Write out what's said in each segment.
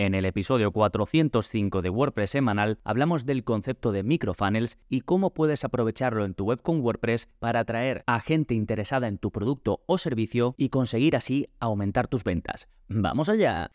En el episodio 405 de WordPress semanal hablamos del concepto de microfunnels y cómo puedes aprovecharlo en tu web con WordPress para atraer a gente interesada en tu producto o servicio y conseguir así aumentar tus ventas. ¡Vamos allá!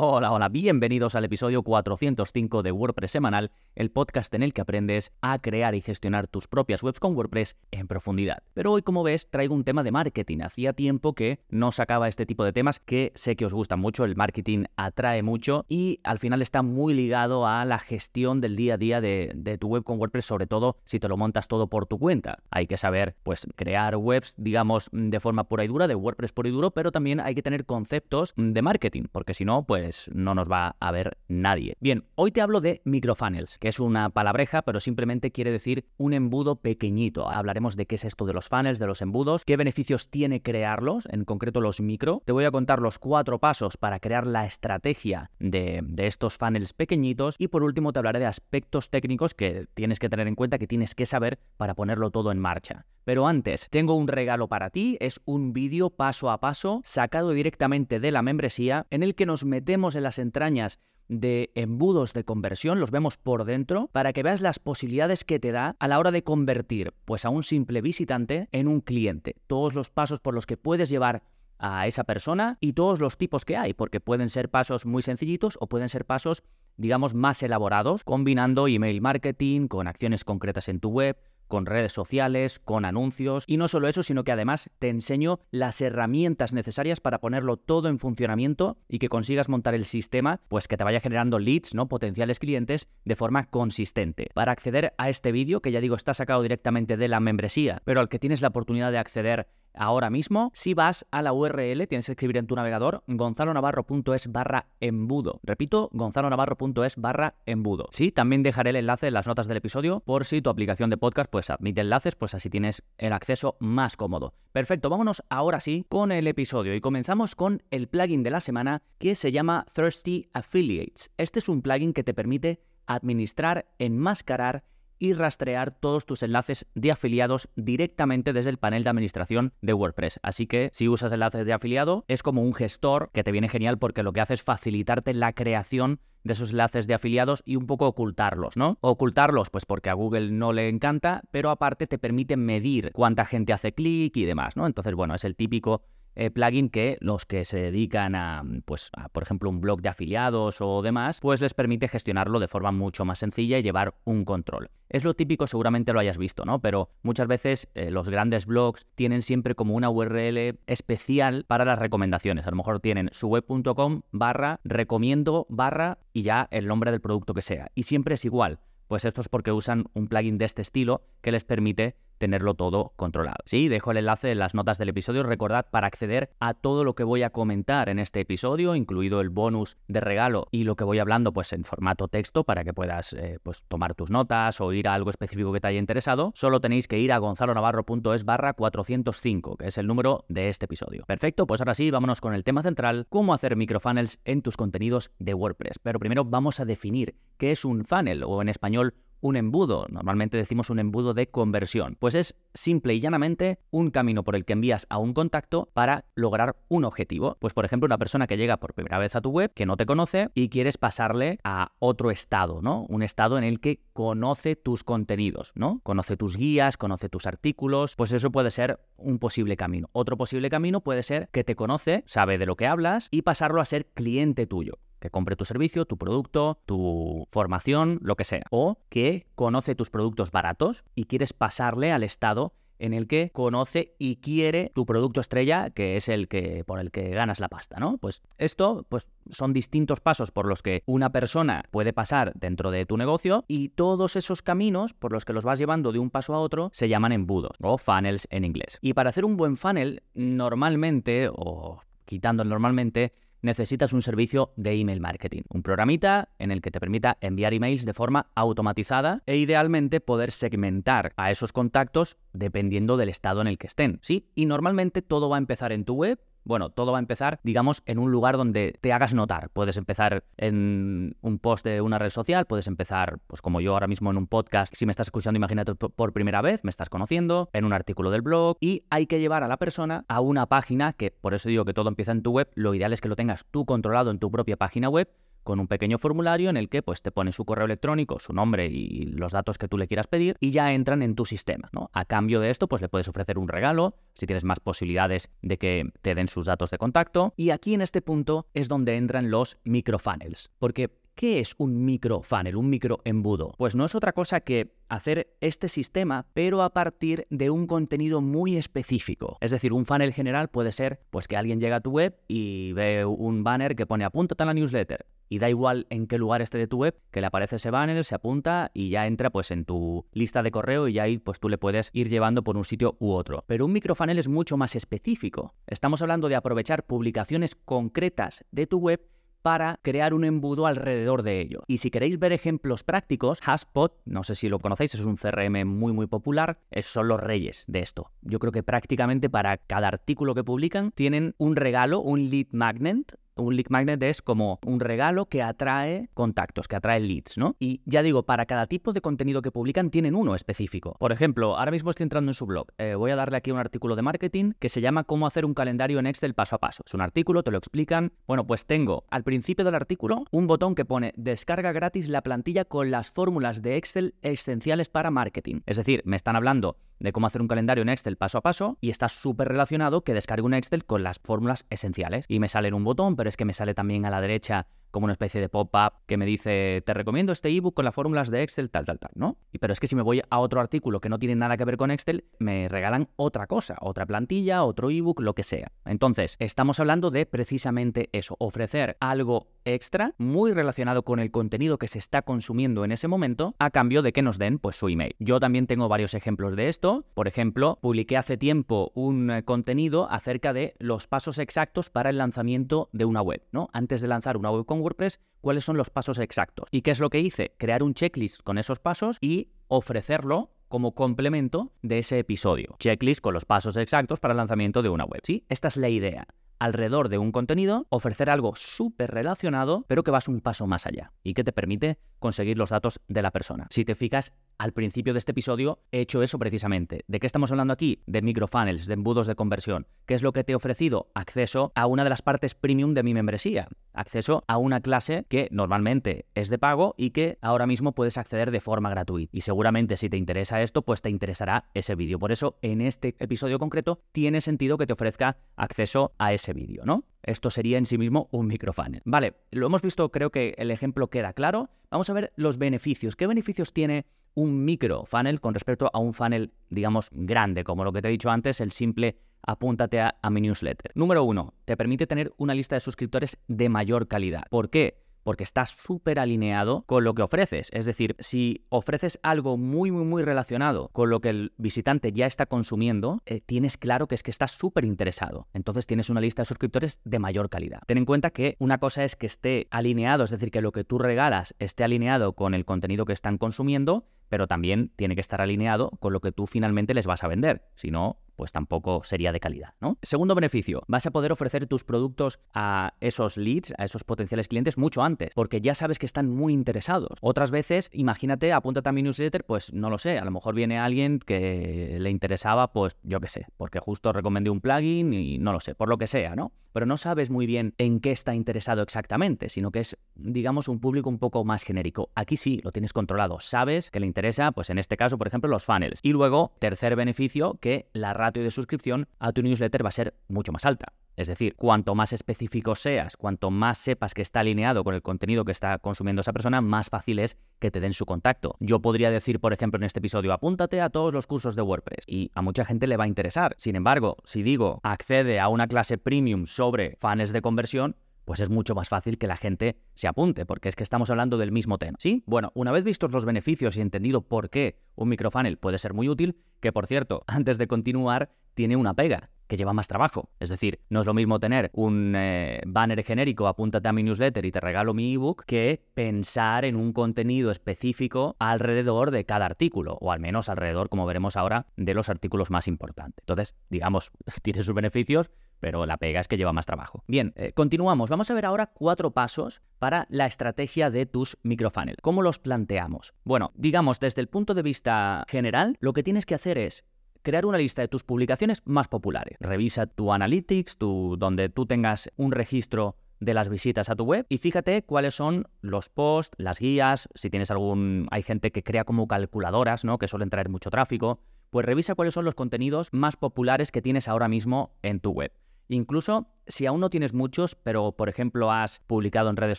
Hola, hola, bienvenidos al episodio 405 de WordPress Semanal, el podcast en el que aprendes a crear y gestionar tus propias webs con WordPress en profundidad. Pero hoy, como ves, traigo un tema de marketing. Hacía tiempo que no sacaba este tipo de temas que sé que os gustan mucho, el marketing atrae mucho y al final está muy ligado a la gestión del día a día de, tu web con WordPress, sobre todo si te lo montas todo por tu cuenta. Hay que saber, pues, crear webs, digamos, de forma pura y dura, de WordPress puro y duro, pero también hay que tener conceptos de marketing, porque si no, pues pues no nos va a ver nadie. Bien, hoy te hablo de microfunnels, que es una palabreja, pero simplemente quiere decir un embudo pequeñito. Hablaremos de qué es esto de los funnels, de los embudos, qué beneficios tiene crearlos, en concreto los micro. Te voy a contar los cuatro pasos para crear la estrategia de, de estos funnels pequeñitos y por último te hablaré de aspectos técnicos que tienes que tener en cuenta, que tienes que saber para ponerlo todo en marcha. Pero antes, tengo un regalo para ti, es un vídeo paso a paso sacado directamente de la membresía en el que nos metemos en las entrañas de embudos de conversión, los vemos por dentro, para que veas las posibilidades que te da a la hora de convertir pues a un simple visitante en un cliente. Todos los pasos por los que puedes llevar a esa persona y todos los tipos que hay, porque pueden ser pasos muy sencillitos o pueden ser pasos digamos más elaborados, combinando email marketing con acciones concretas en tu web, con redes sociales, con anuncios y no solo eso, sino que además te enseño las herramientas necesarias para ponerlo todo en funcionamiento y que consigas montar el sistema, pues que te vaya generando leads, ¿no? potenciales clientes de forma consistente. Para acceder a este vídeo, que ya digo está sacado directamente de la membresía, pero al que tienes la oportunidad de acceder ahora mismo, si vas a la URL, tienes que escribir en tu navegador gonzalonavarro.es barra embudo. Repito, gonzalonavarro.es barra embudo. Sí, también dejaré el enlace en las notas del episodio por si tu aplicación de podcast pues admite enlaces, pues así tienes el acceso más cómodo. Perfecto, vámonos ahora sí con el episodio y comenzamos con el plugin de la semana que se llama Thirsty Affiliates. Este es un plugin que te permite administrar, enmascarar y rastrear todos tus enlaces de afiliados directamente desde el panel de administración de WordPress. Así que si usas enlaces de afiliado, es como un gestor que te viene genial porque lo que hace es facilitarte la creación de esos enlaces de afiliados y un poco ocultarlos, ¿no? Ocultarlos, pues porque a Google no le encanta, pero aparte te permite medir cuánta gente hace clic y demás, ¿no? Entonces, bueno, es el típico eh, plugin que los que se dedican a, pues, por ejemplo, un blog de afiliados o demás, pues les permite gestionarlo de forma mucho más sencilla y llevar un control. Es lo típico, seguramente lo hayas visto, ¿no? Pero muchas veces eh, los grandes blogs tienen siempre como una URL especial para las recomendaciones. A lo mejor tienen su web.com barra recomiendo barra y ya el nombre del producto que sea. Y siempre es igual. Pues esto es porque usan un plugin de este estilo que les permite tenerlo todo controlado. Sí, dejo el enlace en las notas del episodio. Recordad para acceder a todo lo que voy a comentar en este episodio, incluido el bonus de regalo y lo que voy hablando pues en formato texto para que puedas eh, pues tomar tus notas o ir a algo específico que te haya interesado, solo tenéis que ir a gonzalonavarro.es barra 405, que es el número de este episodio. Perfecto, pues ahora sí, vámonos con el tema central, cómo hacer microfunnels en tus contenidos de WordPress. Pero primero vamos a definir qué es un funnel o en español un embudo. Normalmente decimos un embudo de conversión. Pues es simple y llanamente un camino por el que envías a un contacto para lograr un objetivo. Pues por ejemplo, una persona que llega por primera vez a tu web, que no te conoce y quieres pasarle a otro estado, ¿no? Un estado en el que conoce tus contenidos, ¿no? Conoce tus guías, conoce tus artículos, pues eso puede ser un posible camino. Otro posible camino puede ser que te conoce, sabe de lo que hablas y pasarlo a ser cliente tuyo que compre tu servicio, tu producto, tu formación, lo que sea. O que conoce tus productos baratos y quieres pasarle al estado en el que conoce y quiere tu producto estrella, que es el que por el que ganas la pasta, ¿no? Pues esto pues son distintos pasos por los que una persona puede pasar dentro de tu negocio y todos esos caminos por los que los vas llevando de un paso a otro se llaman embudos o funnels en inglés. Y para hacer un buen funnel normalmente o quitando normalmente necesitas un servicio de email marketing, un programita en el que te permita enviar emails de forma automatizada e idealmente poder segmentar a esos contactos dependiendo del estado en el que estén. Sí, y normalmente todo va a empezar en tu web Bueno, todo va a empezar, digamos, en un lugar donde te hagas notar. Puedes empezar en un post de una red social, puedes empezar, pues como yo ahora mismo en un podcast, si me estás escuchando, imagínate por primera vez, me estás conociendo, en un artículo del blog, y hay que llevar a la persona a una página que, por eso digo que todo empieza en tu web, lo ideal es que lo tengas tú controlado en tu propia página web, con un pequeño formulario en el que pues te pone su correo electrónico, su nombre y los datos que tú le quieras pedir y ya entran en tu sistema, ¿no? A cambio de esto pues le puedes ofrecer un regalo, si tienes más posibilidades de que te den sus datos de contacto y aquí en este punto es donde entran los microfunnels, porque ¿Qué es un microfunnel, un microembudo? Pues no es otra cosa que hacer este sistema, pero a partir de un contenido muy específico. Es decir, un funnel general puede ser pues que alguien llega a tu web y ve un banner que pone apúntate a la newsletter y da igual en qué lugar esté de tu web, que le aparece ese banner, se apunta y ya entra pues en tu lista de correo y ahí pues tú le puedes ir llevando por un sitio u otro. Pero un microfunnel es mucho más específico. Estamos hablando de aprovechar publicaciones concretas de tu web para crear un embudo alrededor de ello. Y si queréis ver ejemplos prácticos, HubSpot, no sé si lo conocéis, es un CRM muy muy popular, son los reyes de esto. Yo creo que prácticamente para cada artículo que publican tienen un regalo, un lead magnet un lead magnet es como un regalo que atrae contactos, que atrae leads, ¿no? Y ya digo, para cada tipo de contenido que publican tienen uno específico. Por ejemplo, ahora mismo estoy entrando en su blog. Eh, voy a darle aquí un artículo de marketing que se llama Cómo hacer un calendario en Excel paso a paso. Es un artículo, te lo explican. Bueno, pues tengo al principio del artículo un botón que pone descarga gratis la plantilla con las fórmulas de Excel esenciales para marketing. Es decir, me están hablando de cómo hacer un calendario en Excel paso a paso y está súper relacionado que descargue un Excel con las fórmulas esenciales. Y me sale en un botón, pero es que me sale también a la derecha como una especie de pop-up que me dice, te recomiendo este ebook con las fórmulas de Excel, tal, tal, tal, ¿no? Pero es que si me voy a otro artículo que no tiene nada que ver con Excel, me regalan otra cosa, otra plantilla, otro ebook, lo que sea. Entonces, estamos hablando de precisamente eso, ofrecer algo extra muy relacionado con el contenido que se está consumiendo en ese momento a cambio de que nos den pues su email. Yo también tengo varios ejemplos de esto. Por ejemplo, publiqué hace tiempo un eh, contenido acerca de los pasos exactos para el lanzamiento de una web, ¿no? Antes de lanzar una web WordPress, cuáles son los pasos exactos. ¿Y qué es lo que hice? Crear un checklist con esos pasos y ofrecerlo como complemento de ese episodio. Checklist con los pasos exactos para el lanzamiento de una web. ¿Sí? Esta es la idea alrededor de un contenido, ofrecer algo súper relacionado, pero que vas un paso más allá y que te permite conseguir los datos de la persona. Si te fijas, al principio de este episodio he hecho eso precisamente. ¿De qué estamos hablando aquí? De microfunnels, de embudos de conversión. ¿Qué es lo que te he ofrecido? Acceso a una de las partes premium de mi membresía. Acceso a una clase que normalmente es de pago y que ahora mismo puedes acceder de forma gratuita. Y seguramente si te interesa esto, pues te interesará ese vídeo. Por eso, en este episodio concreto, tiene sentido que te ofrezca acceso a ese vídeo, ¿no? Esto sería en sí mismo un microfunnel. Vale, lo hemos visto, creo que el ejemplo queda claro. Vamos a ver los beneficios. ¿Qué beneficios tiene un microfunnel con respecto a un funnel, digamos, grande, como lo que te he dicho antes, el simple apúntate a, a mi newsletter? Número uno, te permite tener una lista de suscriptores de mayor calidad. ¿Por qué? Porque está súper alineado con lo que ofreces. Es decir, si ofreces algo muy, muy, muy relacionado con lo que el visitante ya está consumiendo, eh, tienes claro que es que estás súper interesado. Entonces tienes una lista de suscriptores de mayor calidad. Ten en cuenta que una cosa es que esté alineado, es decir, que lo que tú regalas esté alineado con el contenido que están consumiendo, pero también tiene que estar alineado con lo que tú finalmente les vas a vender. Si no, pues tampoco sería de calidad, ¿no? Segundo beneficio, vas a poder ofrecer tus productos a esos leads, a esos potenciales clientes mucho antes, porque ya sabes que están muy interesados. Otras veces, imagínate, apúntate a mi newsletter, pues no lo sé, a lo mejor viene alguien que le interesaba, pues yo qué sé, porque justo recomendé un plugin y no lo sé, por lo que sea, ¿no? Pero no sabes muy bien en qué está interesado exactamente, sino que es, digamos, un público un poco más genérico. Aquí sí, lo tienes controlado, sabes que le interesa, pues en este caso, por ejemplo, los funnels. Y luego, tercer beneficio, que la de suscripción a tu newsletter va a ser mucho más alta. Es decir, cuanto más específico seas, cuanto más sepas que está alineado con el contenido que está consumiendo esa persona, más fácil es que te den su contacto. Yo podría decir, por ejemplo, en este episodio, apúntate a todos los cursos de WordPress y a mucha gente le va a interesar. Sin embargo, si digo, accede a una clase premium sobre fans de conversión, pues es mucho más fácil que la gente se apunte, porque es que estamos hablando del mismo tema. ¿Sí? Bueno, una vez vistos los beneficios y entendido por qué un microfunnel puede ser muy útil, que por cierto, antes de continuar, tiene una pega que lleva más trabajo. Es decir, no es lo mismo tener un eh, banner genérico, apúntate a mi newsletter y te regalo mi ebook, que pensar en un contenido específico alrededor de cada artículo, o al menos alrededor, como veremos ahora, de los artículos más importantes. Entonces, digamos, tiene sus beneficios, pero la pega es que lleva más trabajo. Bien, eh, continuamos. Vamos a ver ahora cuatro pasos para la estrategia de tus microfunnel. ¿Cómo los planteamos? Bueno, digamos, desde el punto de vista general, lo que tienes que hacer es crear una lista de tus publicaciones más populares. Revisa tu analytics, tu, donde tú tengas un registro de las visitas a tu web y fíjate cuáles son los posts, las guías, si tienes algún hay gente que crea como calculadoras, ¿no? que suelen traer mucho tráfico, pues revisa cuáles son los contenidos más populares que tienes ahora mismo en tu web. Incluso si aún no tienes muchos, pero por ejemplo has publicado en redes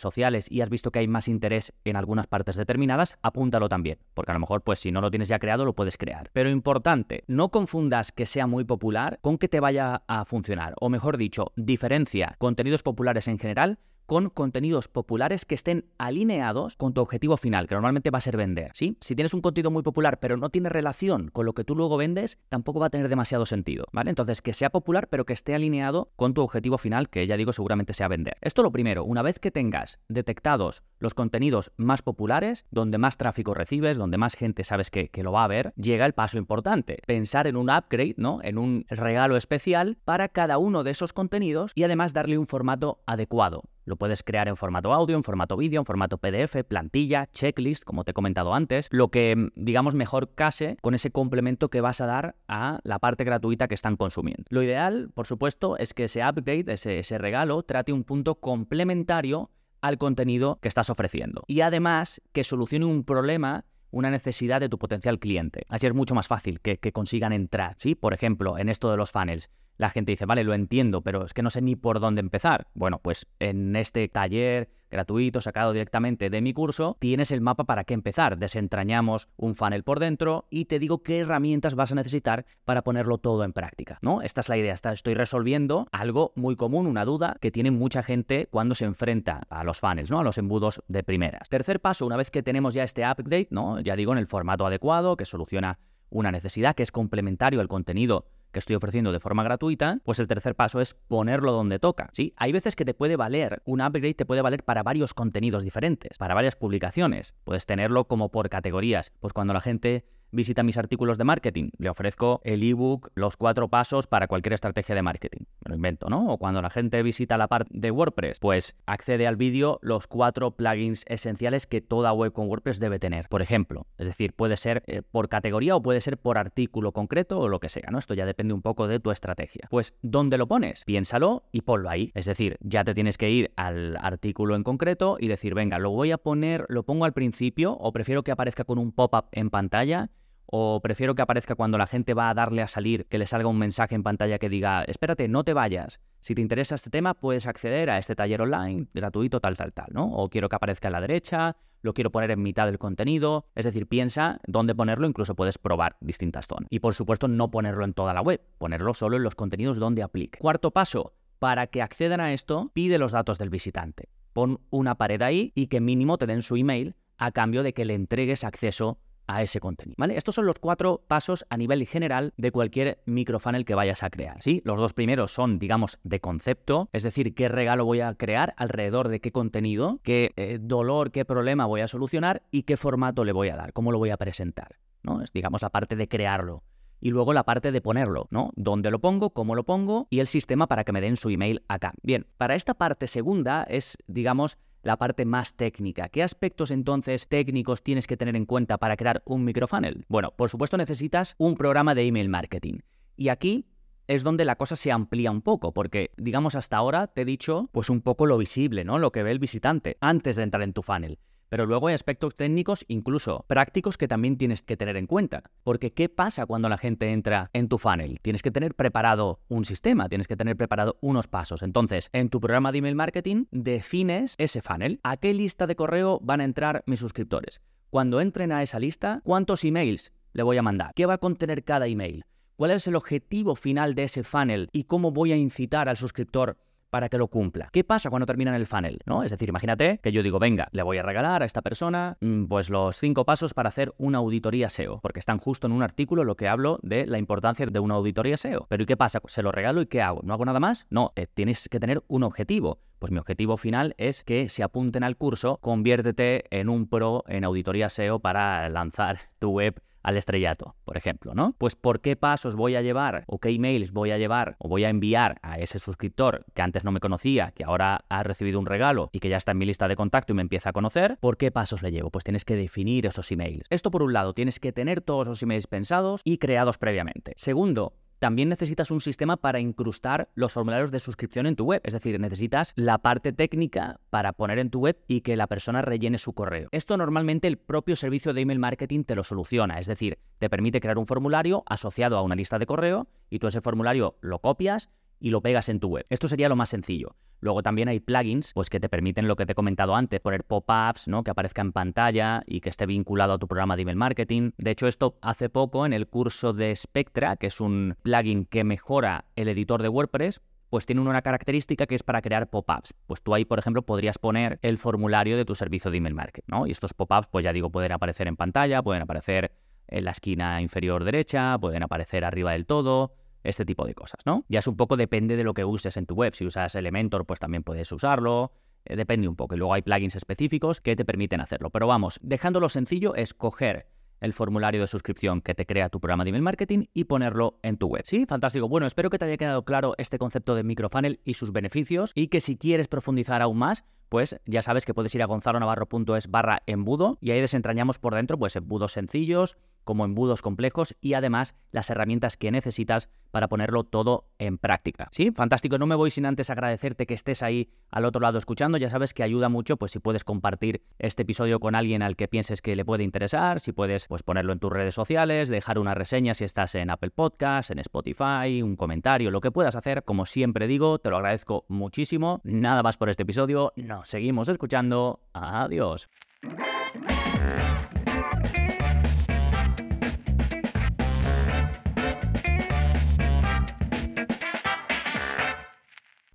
sociales y has visto que hay más interés en algunas partes determinadas, apúntalo también, porque a lo mejor pues si no lo tienes ya creado lo puedes crear. Pero importante, no confundas que sea muy popular con que te vaya a funcionar, o mejor dicho, diferencia contenidos populares en general con contenidos populares que estén alineados con tu objetivo final, que normalmente va a ser vender. Si tienes un contenido muy popular pero no tiene relación con lo que tú luego vendes, tampoco va a tener demasiado sentido. ¿vale? Entonces, que sea popular pero que esté alineado con tu objetivo final, que ya digo seguramente sea vender. Esto lo primero, una vez que tengas detectados los contenidos más populares, donde más tráfico recibes, donde más gente sabes que, que lo va a ver, llega el paso importante. Pensar en un upgrade, ¿no? En un regalo especial para cada uno de esos contenidos y además darle un formato adecuado. Lo puedes crear en formato audio, en formato vídeo, en formato PDF, plantilla, checklist, como te he comentado antes, lo que mm, digamos mejor case con ese complemento que vas a dar a la parte gratuita que están consumiendo. Lo ideal, por supuesto, es que ese upgrade, ese, regalo, trate un punto complementario al contenido que estás ofreciendo. Y además que solucione un problema una necesidad de tu potencial cliente. Así es mucho más fácil que, que, consigan entrar, ¿sí? Por ejemplo, en esto de los funnels la gente dice, vale, lo entiendo, pero es que no sé ni por dónde empezar. Bueno, pues en este taller gratuito sacado directamente de mi curso, tienes el mapa para qué empezar. Desentrañamos un funnel por dentro y te digo qué herramientas vas a necesitar para ponerlo todo en práctica, ¿no? Esta es la idea, estoy resolviendo algo muy común, una duda que tiene mucha gente cuando se enfrenta a los funnels, ¿no? A los embudos de primeras. Tercer paso, una vez que tenemos ya este upgrade, ¿no? Ya digo, en el formato adecuado que soluciona una necesidad que es complementario al contenido que estoy ofreciendo de forma gratuita, pues el tercer paso es ponerlo donde toca. ¿sí? Hay veces que te puede valer, un upgrade te puede valer para varios contenidos diferentes, para varias publicaciones. Puedes tenerlo como por categorías. Pues cuando la gente visita mis artículos de marketing. Le ofrezco el ebook, los cuatro pasos para cualquier estrategia de marketing. Me lo invento, ¿no? O cuando la gente visita la parte de WordPress, pues accede al vídeo los cuatro plugins esenciales que toda web con WordPress debe tener, por ejemplo. Es decir, puede ser eh, por categoría o puede ser por artículo concreto o lo que sea, ¿no? Esto ya depende un poco de tu estrategia. Pues, ¿dónde lo pones? Piénsalo y ponlo ahí. Es decir, ya te tienes que ir al artículo en concreto y decir, venga, lo voy a poner, lo pongo al principio o prefiero que aparezca con un pop-up en pantalla o prefiero que aparezca cuando la gente va a darle a salir, que le salga un mensaje en pantalla que diga, espérate, no te vayas. Si te interesa este tema, puedes acceder a este taller online gratuito, tal, tal, tal, ¿no? O quiero que aparezca a la derecha, lo quiero poner en mitad del contenido. Es decir, piensa dónde ponerlo, incluso puedes probar distintas zonas. Y por supuesto, no ponerlo en toda la web, ponerlo solo en los contenidos donde aplique. Cuarto paso, para que accedan a esto, pide los datos del visitante. Pon una pared ahí y que mínimo te den su email a cambio de que le entregues acceso a ese contenido. ¿vale? Estos son los cuatro pasos a nivel general de cualquier microfunnel que vayas a crear. ¿sí? Los dos primeros son, digamos, de concepto, es decir, qué regalo voy a crear alrededor de qué contenido, qué eh, dolor, qué problema voy a solucionar y qué formato le voy a dar, cómo lo voy a presentar. ¿no? Es, digamos, la parte de crearlo y luego la parte de ponerlo, ¿no? ¿Dónde lo pongo? ¿Cómo lo pongo? Y el sistema para que me den su email acá. Bien, para esta parte segunda es, digamos, la parte más técnica. ¿Qué aspectos entonces técnicos tienes que tener en cuenta para crear un microfunnel? Bueno, por supuesto necesitas un programa de email marketing. Y aquí es donde la cosa se amplía un poco, porque digamos hasta ahora te he dicho pues un poco lo visible, ¿no? Lo que ve el visitante antes de entrar en tu funnel. Pero luego hay aspectos técnicos, incluso prácticos, que también tienes que tener en cuenta. Porque ¿qué pasa cuando la gente entra en tu funnel? Tienes que tener preparado un sistema, tienes que tener preparado unos pasos. Entonces, en tu programa de email marketing, defines ese funnel. ¿A qué lista de correo van a entrar mis suscriptores? Cuando entren a esa lista, ¿cuántos emails le voy a mandar? ¿Qué va a contener cada email? ¿Cuál es el objetivo final de ese funnel? ¿Y cómo voy a incitar al suscriptor para que lo cumpla. ¿Qué pasa cuando termina el funnel? ¿no? Es decir, imagínate que yo digo, venga, le voy a regalar a esta persona mm, pues los cinco pasos para hacer una auditoría SEO, porque están justo en un artículo lo que hablo de la importancia de una auditoría SEO. Pero ¿y qué pasa? Se lo regalo y ¿qué hago? ¿No hago nada más? No, eh, tienes que tener un objetivo. Pues mi objetivo final es que se apunten al curso, conviértete en un pro en auditoría SEO para lanzar tu web al estrellato, por ejemplo, ¿no? Pues por qué pasos voy a llevar o qué emails voy a llevar o voy a enviar a ese suscriptor que antes no me conocía, que ahora ha recibido un regalo y que ya está en mi lista de contacto y me empieza a conocer, ¿por qué pasos le llevo? Pues tienes que definir esos emails. Esto por un lado, tienes que tener todos los emails pensados y creados previamente. Segundo, también necesitas un sistema para incrustar los formularios de suscripción en tu web. Es decir, necesitas la parte técnica para poner en tu web y que la persona rellene su correo. Esto normalmente el propio servicio de email marketing te lo soluciona. Es decir, te permite crear un formulario asociado a una lista de correo y tú ese formulario lo copias y lo pegas en tu web. Esto sería lo más sencillo. Luego también hay plugins pues, que te permiten lo que te he comentado antes, poner pop-ups, ¿no? que aparezca en pantalla y que esté vinculado a tu programa de email marketing. De hecho, esto hace poco en el curso de Spectra, que es un plugin que mejora el editor de WordPress, pues tiene una característica que es para crear pop-ups. Pues tú ahí, por ejemplo, podrías poner el formulario de tu servicio de email marketing, ¿no? Y estos pop-ups, pues ya digo, pueden aparecer en pantalla, pueden aparecer en la esquina inferior derecha, pueden aparecer arriba del todo, este tipo de cosas, ¿no? Ya es un poco depende de lo que uses en tu web. Si usas Elementor, pues también puedes usarlo. Eh, depende un poco. Y luego hay plugins específicos que te permiten hacerlo. Pero vamos, dejándolo sencillo es coger el formulario de suscripción que te crea tu programa de email marketing y ponerlo en tu web. Sí, fantástico. Bueno, espero que te haya quedado claro este concepto de microfunnel y sus beneficios y que si quieres profundizar aún más, pues ya sabes que puedes ir a gonzalonavarro.es barra embudo y ahí desentrañamos por dentro pues embudos sencillos, como embudos complejos y además las herramientas que necesitas para ponerlo todo en práctica. Sí, fantástico. No me voy sin antes agradecerte que estés ahí al otro lado escuchando. Ya sabes que ayuda mucho, pues si puedes compartir este episodio con alguien al que pienses que le puede interesar, si puedes pues ponerlo en tus redes sociales, dejar una reseña si estás en Apple Podcasts, en Spotify, un comentario, lo que puedas hacer. Como siempre digo, te lo agradezco muchísimo. Nada más por este episodio. Nos seguimos escuchando. Adiós.